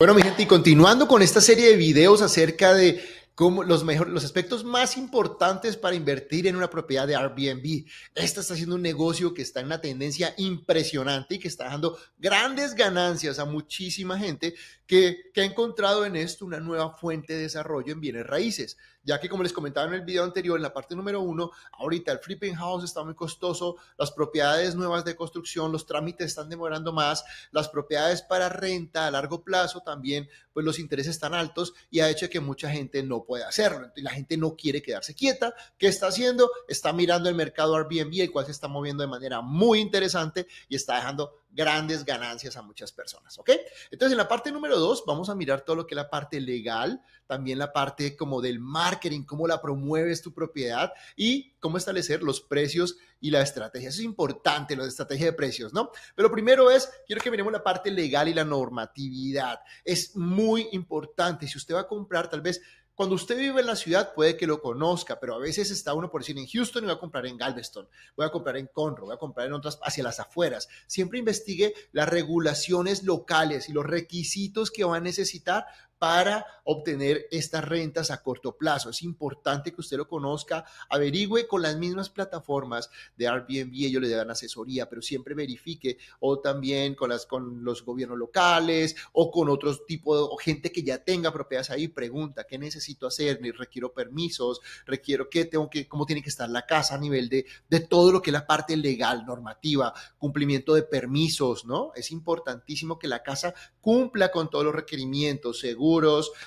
Bueno, mi gente, y continuando con esta serie de videos acerca de cómo los, mejor, los aspectos más importantes para invertir en una propiedad de Airbnb. Esta está siendo un negocio que está en una tendencia impresionante y que está dando grandes ganancias a muchísima gente que, que ha encontrado en esto una nueva fuente de desarrollo en bienes raíces ya que como les comentaba en el video anterior, en la parte número uno, ahorita el flipping house está muy costoso, las propiedades nuevas de construcción, los trámites están demorando más, las propiedades para renta a largo plazo también, pues los intereses están altos y ha hecho que mucha gente no pueda hacerlo. Y la gente no quiere quedarse quieta. ¿Qué está haciendo? Está mirando el mercado Airbnb, el cual se está moviendo de manera muy interesante y está dejando grandes ganancias a muchas personas, ¿ok? Entonces, en la parte número dos, vamos a mirar todo lo que es la parte legal, también la parte como del marketing, cómo la promueves tu propiedad y cómo establecer los precios y la estrategia. Eso es importante, la estrategia de precios, ¿no? Pero primero es, quiero que miremos la parte legal y la normatividad. Es muy importante. Si usted va a comprar, tal vez cuando usted vive en la ciudad puede que lo conozca, pero a veces está uno por decir en Houston y va a comprar en Galveston, voy a comprar en Conroe, voy a comprar en otras hacia las afueras. Siempre investigue las regulaciones locales y los requisitos que va a necesitar para obtener estas rentas a corto plazo. Es importante que usted lo conozca, averigüe con las mismas plataformas de Airbnb, ellos le dan asesoría, pero siempre verifique o también con, las, con los gobiernos locales o con otros tipo de gente que ya tenga propiedades ahí, pregunta, ¿qué necesito hacer? ¿Requiero permisos? ¿Requiero qué tengo que, cómo tiene que estar la casa a nivel de, de todo lo que es la parte legal, normativa, cumplimiento de permisos, ¿no? Es importantísimo que la casa cumpla con todos los requerimientos, según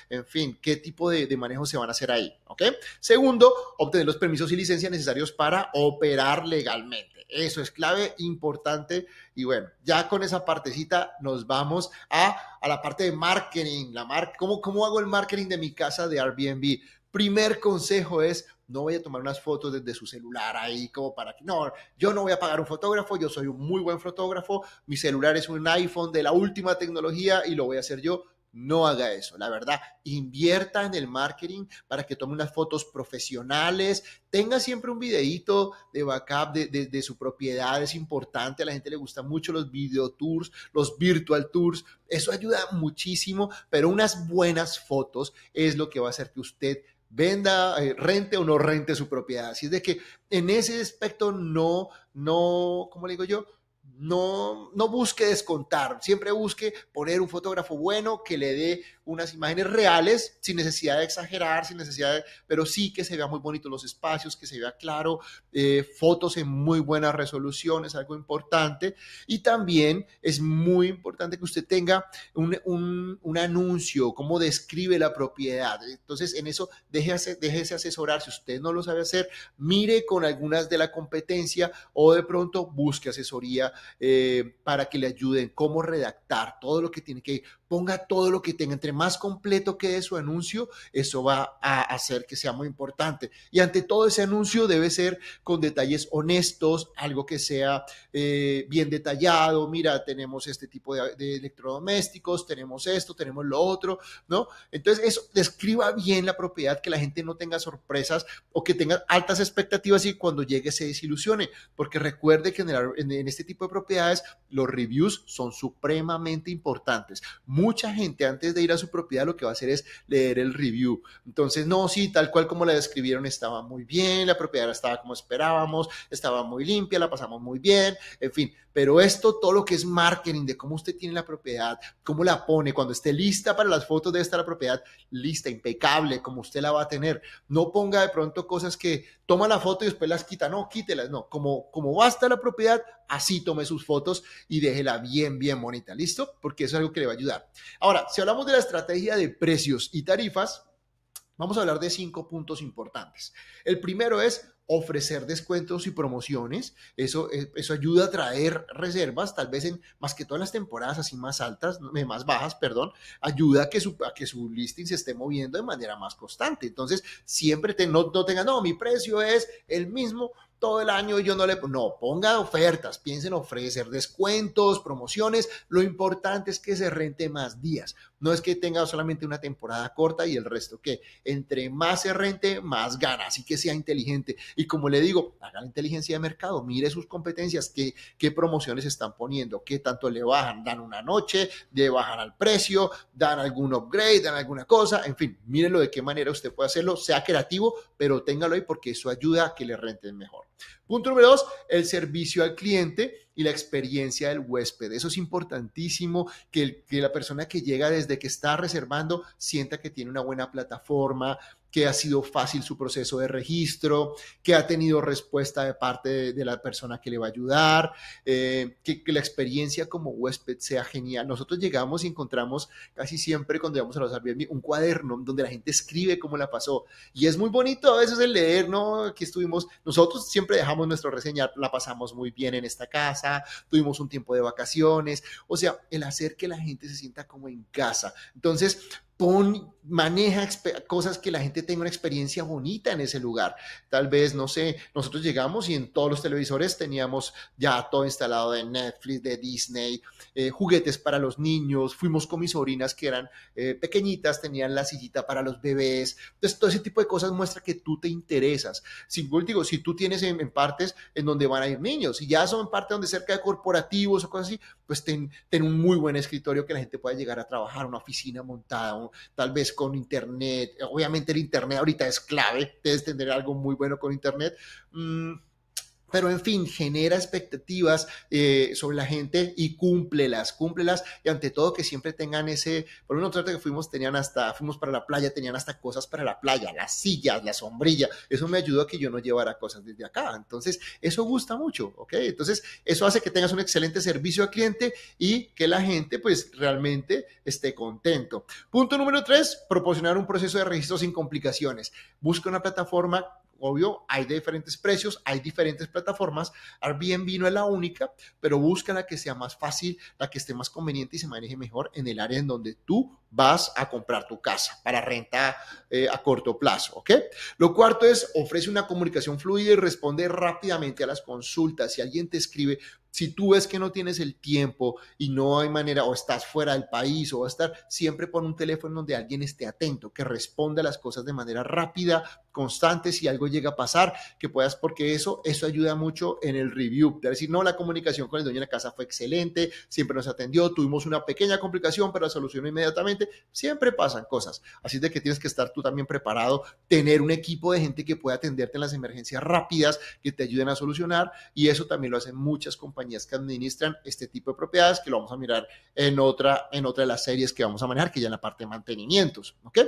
en fin, qué tipo de, manejo se van a hacer ahí, ¿ok? Segundo, obtener los permisos y licencias necesarios para operar legalmente. Eso es clave, importante. Y bueno, ya con esa partecita nos vamos a, la parte de marketing. La mar ¿cómo, ¿Cómo hago el marketing de mi casa de Airbnb? Primer consejo es no voy a tomar unas fotos desde su celular ahí como para que no, yo no voy a pagar un fotógrafo, yo soy un muy buen fotógrafo, mi celular es un iPhone de la última tecnología y lo voy a hacer yo no haga eso. La verdad, invierta en el marketing para que tome unas fotos profesionales. Tenga siempre un videíto de backup de, su propiedad. Es importante. A la gente le gusta mucho los video tours, los virtual tours. Eso ayuda muchísimo, pero unas buenas fotos es lo que va a hacer que usted venda, eh, rente o no rente su propiedad. Así es de que en ese aspecto no, no, ¿cómo le digo yo? No, no busque descontar, siempre busque poner un fotógrafo bueno que le dé unas imágenes reales, sin necesidad de exagerar, sin necesidad de, pero sí que se vea muy bonito los espacios, que se vea claro, eh, fotos en muy buena resolución, es algo importante. Y también es muy importante que usted tenga un, un, anuncio, cómo describe la propiedad. Entonces, en eso déjese, déjese asesorar. Si usted no lo sabe hacer, mire con algunas de la competencia o de pronto busque asesoría eh, para que le ayuden cómo redactar todo lo que tiene que ponga todo lo que tenga, entre más completo quede su anuncio, eso va a hacer que sea muy importante. Y ante todo ese anuncio debe ser con detalles honestos, algo que sea eh, bien detallado, mira, tenemos este tipo de, electrodomésticos, tenemos esto, tenemos lo otro, ¿no? Entonces eso describa bien la propiedad, que la gente no tenga sorpresas o que tenga altas expectativas y cuando llegue se desilusione, porque recuerde que en, en este tipo de propiedades los reviews son supremamente importantes mucha gente antes de ir a su propiedad lo que va a hacer es leer el review. Entonces, no, sí, tal cual como la describieron, estaba muy bien, la propiedad estaba como esperábamos, estaba muy limpia, la pasamos muy bien, en fin. Pero esto, todo lo que es marketing, de cómo usted tiene la propiedad, cómo la pone, cuando esté lista para las fotos de esta la propiedad, lista, impecable, como usted la va a tener. No ponga de pronto cosas que toma la foto y después las quita, no, quítelas, no. Como, como va a estar la propiedad, así tome sus fotos y déjela bien, bien bonita, ¿listo? Porque eso es algo que le va a ayudar. Ahora, si hablamos de la estrategia de precios y tarifas, vamos a hablar de cinco puntos importantes. El primero es ofrecer descuentos y promociones. Eso, eh, eso ayuda a traer reservas, tal vez en más que todas las temporadas así más altas, eh, más bajas, perdón, ayuda a que su, a que su listing se esté moviendo de manera más constante. Entonces, siempre te, no, no tengan, no, mi precio es el mismo todo el año yo no le... No, ponga ofertas, piensen en ofrecer descuentos, promociones. Lo importante es que se rente más días. No es que tenga solamente una temporada corta y el resto que entre más se rente, más gana. Así que sea inteligente. Y como le digo, haga la inteligencia de mercado, mire sus competencias, qué, qué promociones están poniendo, qué tanto le bajan, dan una noche, le bajan al precio, dan algún upgrade, dan alguna cosa. En fin, mírelo de qué manera usted puede hacerlo. Sea creativo, pero téngalo ahí porque eso ayuda a que le renten mejor. Punto número dos, el servicio al cliente y la experiencia del huésped. Eso es importantísimo, que, que la persona que llega desde que está reservando sienta que tiene una buena plataforma, que ha sido fácil su proceso de registro, que ha tenido respuesta de parte de, la persona que le va a ayudar, eh, que, la experiencia como huésped sea genial. Nosotros llegamos y encontramos casi siempre cuando llegamos a los Airbnb un cuaderno donde la gente escribe cómo la pasó. Y es muy bonito a veces el leer, ¿no? Aquí estuvimos, nosotros siempre dejamos nuestro reseñar, la pasamos muy bien en esta casa, tuvimos un tiempo de vacaciones, o sea, el hacer que la gente se sienta como en casa. Entonces, pon, maneja cosas que la gente tenga una experiencia bonita en ese lugar. Tal vez, no sé, nosotros llegamos y en todos los televisores teníamos ya todo instalado de Netflix, de Disney, eh, juguetes para los niños, fuimos con mis sobrinas que eran eh, pequeñitas, tenían la sillita para los bebés. Entonces, todo ese tipo de cosas muestra que tú te interesas. Si, digo, si tú tienes en, partes en donde van a ir niños, y ya son partes donde cerca de corporativos o cosas así, pues ten, ten un muy buen escritorio que la gente pueda llegar a trabajar, una oficina montada, un, tal vez con internet. Obviamente el internet ahorita es clave, debes tener algo muy bueno con internet. Mm, pero en fin, genera expectativas eh, sobre la gente y cúmplelas, cúmplelas y ante todo que siempre tengan ese, por lo menos que fuimos, tenían hasta, fuimos para la playa, tenían hasta cosas para la playa, las sillas, la sombrilla, eso me ayudó a que yo no llevara cosas desde acá, entonces eso gusta mucho, ¿ok? Entonces eso hace que tengas un excelente servicio al cliente y que la gente pues realmente esté contento. Punto número tres, proporcionar un proceso de registro sin complicaciones. Busca una plataforma obvio, hay diferentes precios, hay diferentes plataformas. Airbnb no es la única, pero busca la que sea más fácil, la que esté más conveniente y se maneje mejor en el área en donde tú vas a comprar tu casa para renta eh, a corto plazo, ¿ok? Lo cuarto es ofrece una comunicación fluida y responde rápidamente a las consultas. Si alguien te escribe, si tú ves que no tienes el tiempo y no hay manera, o estás fuera del país, o va a estar, siempre pon un teléfono donde alguien esté atento, que responda a las cosas de manera rápida, constante, si algo llega a pasar, que puedas, porque eso, eso ayuda mucho en el review. De decir, no, la comunicación con el dueño de la casa fue excelente, siempre nos atendió, tuvimos una pequeña complicación, pero la solucionó inmediatamente. Siempre pasan cosas. Así de que tienes que estar tú también preparado, tener un equipo de gente que pueda atenderte en las emergencias rápidas, que te ayuden a solucionar, y eso también lo hacen muchas compañías que administran este tipo de propiedades, que lo vamos a mirar en otra, en otra de las series que vamos a manejar, que ya en la parte de mantenimientos, ¿ok?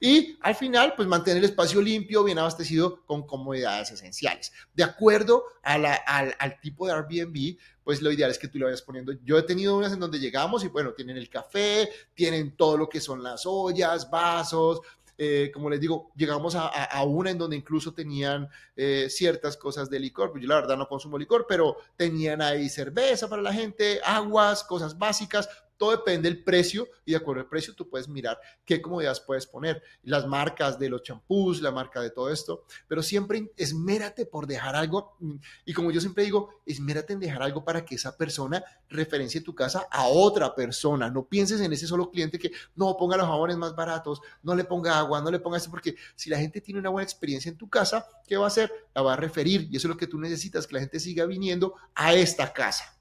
Y al final, pues mantener el espacio limpio, bien abastecido, con comodidades esenciales. De acuerdo al, al tipo de Airbnb, pues lo ideal es que tú lo vayas poniendo. Yo he tenido unas en donde llegamos y bueno, tienen el café, tienen todo lo que son las ollas, vasos, eh, como les digo, llegamos a, una en donde incluso tenían eh, ciertas cosas de licor, pues yo la verdad no consumo licor, pero tenían ahí cerveza para la gente, aguas, cosas básicas, todo depende del precio y de acuerdo al precio tú puedes mirar qué comodidades puedes poner, las marcas de los champús, la marca de todo esto, pero siempre esmérate por dejar algo y como yo siempre digo, esmérate en dejar algo para que esa persona referencie tu casa a otra persona, no pienses en ese solo cliente que no ponga los jabones más baratos, no le ponga agua, no le ponga esto, porque si la gente tiene una buena experiencia en tu casa, ¿qué va a hacer? La va a referir y eso es lo que tú necesitas, que la gente siga viniendo a esta casa.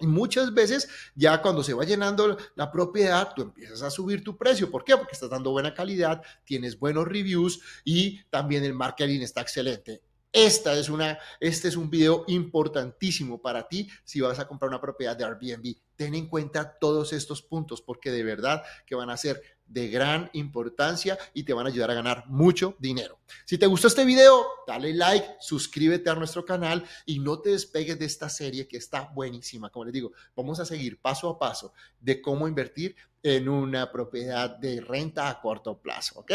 Y muchas veces ya cuando se va llenando la propiedad, tú empiezas a subir tu precio. ¿Por qué? Porque estás dando buena calidad, tienes buenos reviews y también el marketing está excelente. Esta es una, este es un video importantísimo para ti si vas a comprar una propiedad de Airbnb. Ten en cuenta todos estos puntos porque de verdad que van a ser de gran importancia y te van a ayudar a ganar mucho dinero. Si te gustó este video, dale like, suscríbete a nuestro canal y no te despegues de esta serie que está buenísima. Como les digo, vamos a seguir paso a paso de cómo invertir en una propiedad de renta a corto plazo, ¿ok?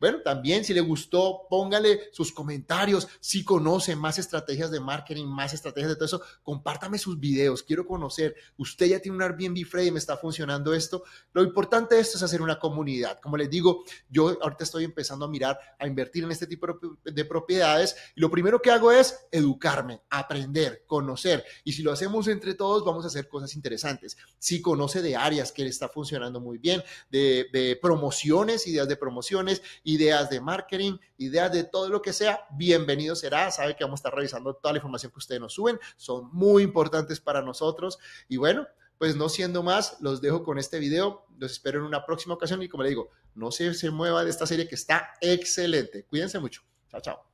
Bueno, también si le gustó, póngale sus comentarios, si conoce más estrategias de marketing, más estrategias de todo eso, compártame sus videos, quiero conocer, usted ya tiene un Airbnb Frame, está funcionando esto, lo importante de esto es hacer una comunidad, como les digo, yo ahorita estoy empezando a mirar, a invertir en este tipo de propiedades y lo primero que hago es educarme, aprender, conocer y si lo hacemos entre todos vamos a hacer cosas interesantes. Si conoce de áreas que le está funcionando, muy bien, de, promociones, ideas de promociones, ideas de marketing, ideas de todo lo que sea, bienvenido será. Sabe que vamos a estar revisando toda la información que ustedes nos suben, son muy importantes para nosotros. Y bueno, pues no siendo más, los dejo con este video. Los espero en una próxima ocasión y como le digo, no se, se mueva de esta serie que está excelente. Cuídense mucho. Chao, chao.